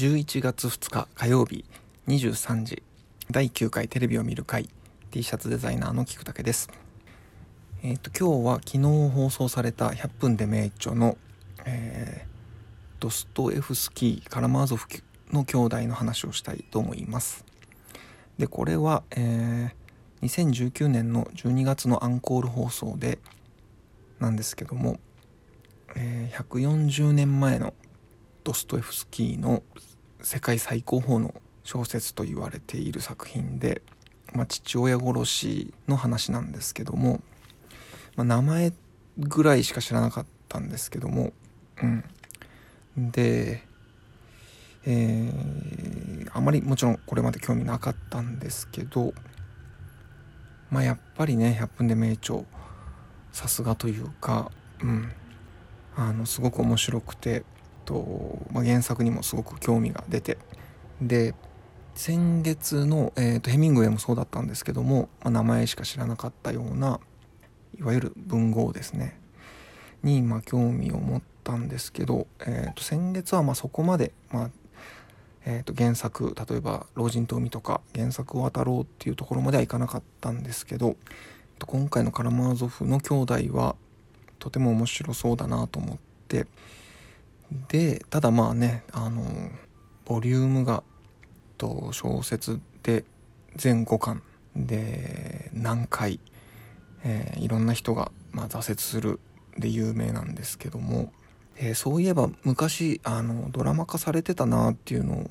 11月2日火曜日23時第9回テレビを見る会 T シャツデザイナーの菊竹です。えっ、と今日は昨日放送された100分で名著の、えー、ドストエフスキー・カラマーゾフの兄弟の話をしたいと思います。でこれは、えー、2019年の12月のアンコール放送でなんですけども、えー、140年前のドストエフスキーの世界最高峰の小説と言われている作品で、まあ、父親殺しの話なんですけども、まあ、名前ぐらいしか知らなかったんですけども、うん、で、えー、あまりもちろんこれまで興味なかったんですけど、まあ、やっぱりね100分で名著さすがというか、うん、あのすごく面白くてと、まあ、原作にもすごく興味が出てで先月の、えーと、ヘミングウェイもそうだったんですけども、まあ、名前しか知らなかったようないわゆる文豪ですね。に、まあ、興味を持ったんですけど、えーと、先月はまそこまで、まあえー、と原作例えば「老人と海」とか原作を渡ろうっていうところまではいかなかったんですけど今回の「カラマーゾフの兄弟」はとても面白そうだなと思ってでただまあねあのボリュームがと小説で全5巻で何回、えー、いろんな人が、まあ、挫折するで有名なんですけども、えー、そういえば昔あのドラマ化されてたなっていうのを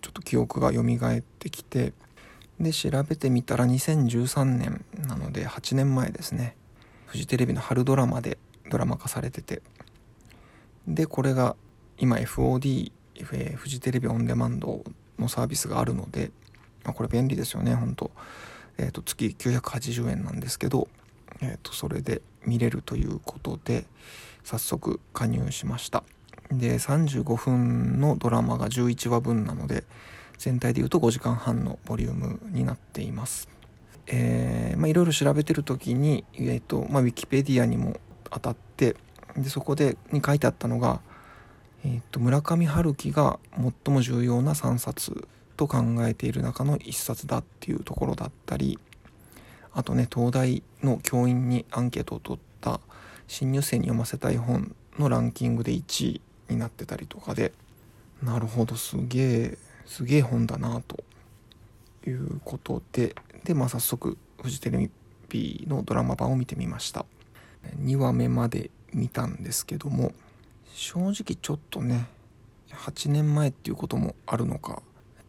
ちょっと記憶が蘇ってきてで調べてみたら2013年なので8年前ですね。フジテレビの春ドラマでドラマ化されてて。でこれが今 FOD フジテレビオンデマンドのサービスがあるので、まあ、これ便利ですよね本当。えーと、月980円なんですけど、えーと、それで見れるということで早速加入しました。で35分のドラマが11話分なので全体でいうと5時間半のボリュームになっています。えー、まあいろいろ調べてる時に、えーとまあ、ウィキペディアにも当たってでそこでに書いてあったのが、えーと、村上春樹が最も重要な3冊と考えている中の1冊だっていうところだったりあとね東大の教員にアンケートを取った新入生に読ませたい本のランキングで1位になってたりとかでなるほどすげえすげえ本だなということででまあ早速フジテレビのドラマ版を見てみました。2話目まで見たんですけども正直ちょっとね8年前っていうこともあるのか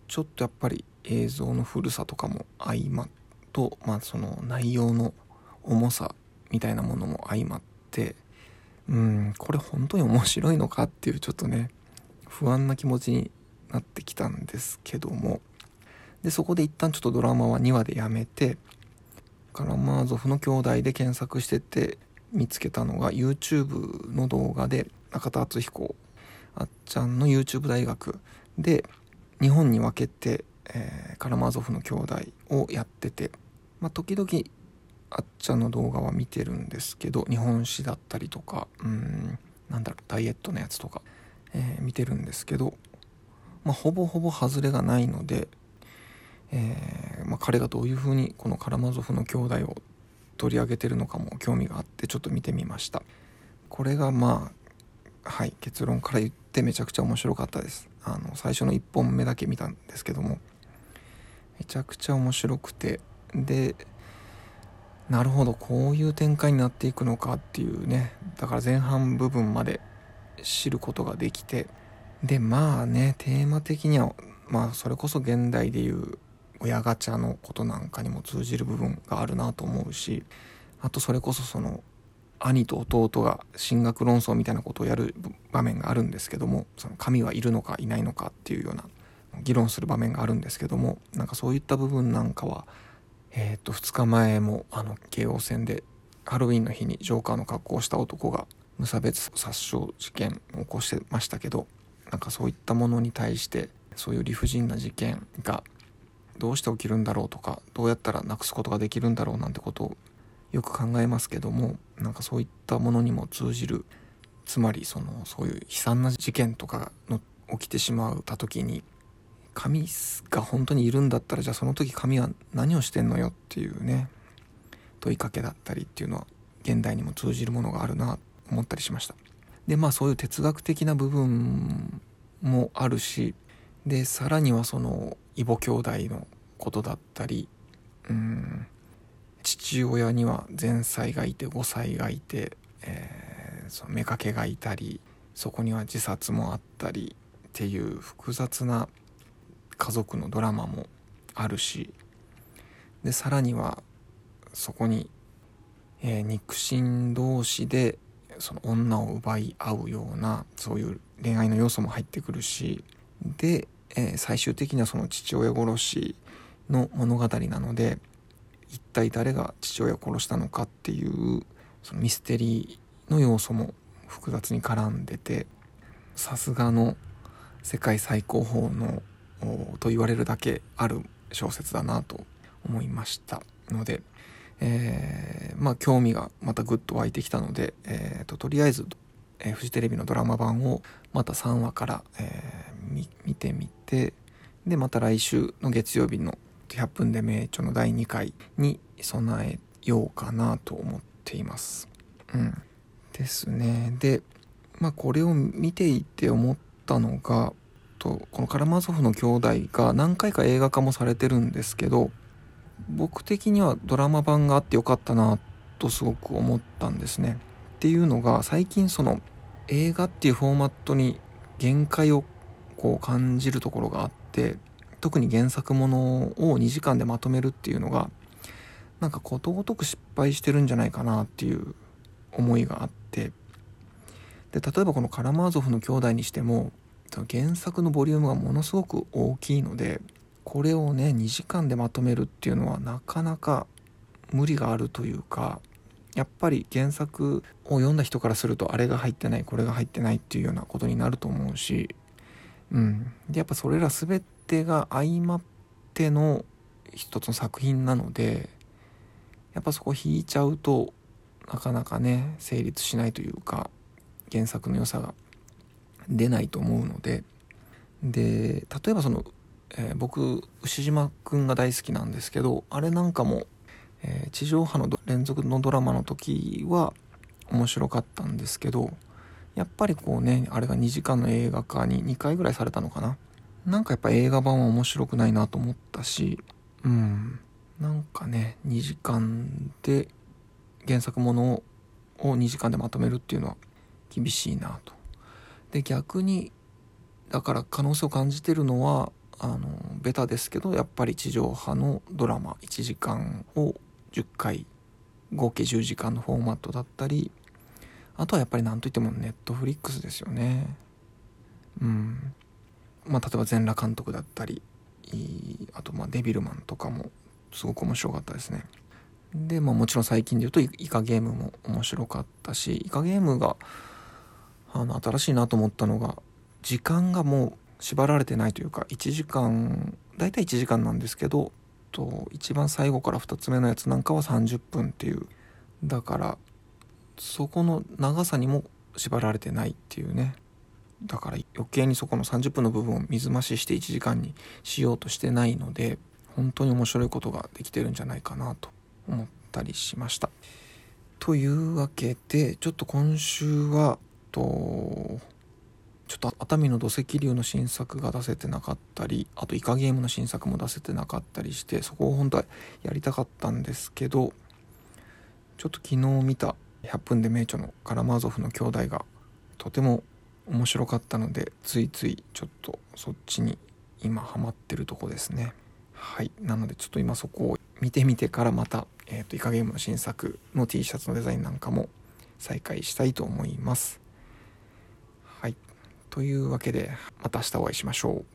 ちょっとやっぱり映像の古さとかも相まとまあその内容の重さみたいなものも相まってうんこれ本当に面白いのかっていうちょっとね不安な気持ちになってきたんですけどもでそこで一旦ちょっとドラマは2話でやめてカラマーゾフの兄弟で検索してて見つけたのが YouTube の動画で中田敦彦あっちゃんの YouTube 大学で日本に分けて、えー、カラマーゾフの兄弟をやってて、まあ、時々あっちゃんの動画は見てるんですけど日本史だったりとかうんなんだろうダイエットのやつとか、えー、見てるんですけど、まあ、ほぼほぼ外れがないので、えーまあ、彼がどういうふうにこのカラマゾフの兄弟を取り上げてるのかも興味があってちょっと見てみました。これがまあはい結論から言ってめちゃくちゃ面白かったです。あの最初の1本目だけ見たんですけども。めちゃくちゃ面白くて。でなるほどこういう展開になっていくのかっていうね。だから前半部分まで知ることができて。でまあねテーマ的にはまあそれこそ現代でいう親ガチャのことなんかにも通じる部分があるなと思うしあとそれこそその兄と弟が進学論争みたいなことをやる場面があるんですけどもその神はいるのかいないのかっていうような議論する場面があるんですけどもなんかそういった部分なんかはえっ、と2日前もあの京王線でハロウィンの日にジョーカーの格好をした男が無差別殺傷事件を起こしてましたけどなんかそういったものに対してそういう理不尽な事件がどうして起きるんだろうとかどうやったらなくすことができるんだろうなんてことをよく考えますけどもなんかそういったものにも通じるつまりそのそういう悲惨な事件とかの起きてしまった時に神が本当にいるんだったらじゃあその時神は何をしてんのよっていうね問いかけだったりっていうのは現代にも通じるものがあるなと思ったりしました。でまあそういう哲学的な部分もあるしでさらにはその異母兄弟のことだったりうん父親には前妻がいて5歳がいて、えー、その妾がいたりそこには自殺もあったりっていう複雑な家族のドラマもあるしでさらにはそこに、えー、肉親同士でその女を奪い合うようなそういう恋愛の要素も入ってくるしで、えー、最終的にはその父親殺しの物語なので一体誰が父親を殺したのかっていうそのミステリーの要素も複雑に絡んでてさすがの世界最高峰のと言われるだけある小説だなと思いましたので、えー、まあ興味がまたぐっと湧いてきたので、えーと、とりあえず、えー、フジテレビのドラマ版をまた3話から、えー、見てみてでまた来週の月曜日の100分で名著の第2回に備えようかなと思っています。うん、ですね。で、まあこれを見ていて思ったのがとこのカラマゾフの兄弟が何回か映画化もされてるんですけど僕的にはドラマ版があってよかったなとすごく思ったんですね。っていうのが最近その映画っていうフォーマットに限界をこう感じるところがあって特に原作ものを2時間でまとめるっていうのがなんかことごとく失敗してるんじゃないかなっていう思いがあってで例えばこのカラマーゾフの兄弟にしても原作のボリュームがものすごく大きいのでこれをね2時間でまとめるっていうのはなかなか無理があるというかやっぱり原作を読んだ人からするとあれが入ってないこれが入ってないっていうようなことになると思うしうん。でやっぱそれら全てが相まっての一つの作品なのでやっぱそこ引いちゃうとなかなかね成立しないというか原作の良さが出ないと思うので。で例えばその、えー、僕牛島くんが大好きなんですけどあれなんかも、えー、地上波の連続のドラマの時は面白かったんですけどやっぱりこうねあれが2時間の映画化に2回ぐらいされたのかな。なんかやっぱ映画版は面白くないなと思ったしうん。なんかね2時間で原作ものを2時間でまとめるっていうのは厳しいなと。で逆にだから可能性を感じてるのはあのベタですけどやっぱり地上波のドラマ1時間を10回合計10時間のフォーマットだったりあとはやっぱり何といってもネットフリックスですよね。うん。まあ例えば全裸監督だったりあとまあデビルマンとかもすごく面白かったですね。でまあもちろん最近で言うとイカゲームも面白かったしイカゲームがあの新しいなと思ったのが時間がもう縛られてないというか1時間大体1時間なんですけどと一番最後から2つ目のやつなんかは30分っていう。だからそこの長さにも縛られてないっていうねだから余計にそこの30分の部分を水増しして1時間にしようとしてないので本当に面白いことができてるんじゃないかなと思ったりしました。というわけでちょっと今週はとちょっと熱海の土石流の新作が出せてなかったりあとイカゲームの新作も出せてなかったりしてそこを本当はやりたかったんですけどちょっと昨日見た100分で名著のカラマーゾフの兄弟がとても面白かったのでついついちょっとそっちに今ハマってるとこですね。はい。なのでちょっと今そこを見てみてからまた、えーと、イカゲームの新作の T シャツのデザインなんかも再開したいと思います。はい。というわけでまた明日お会いしましょう。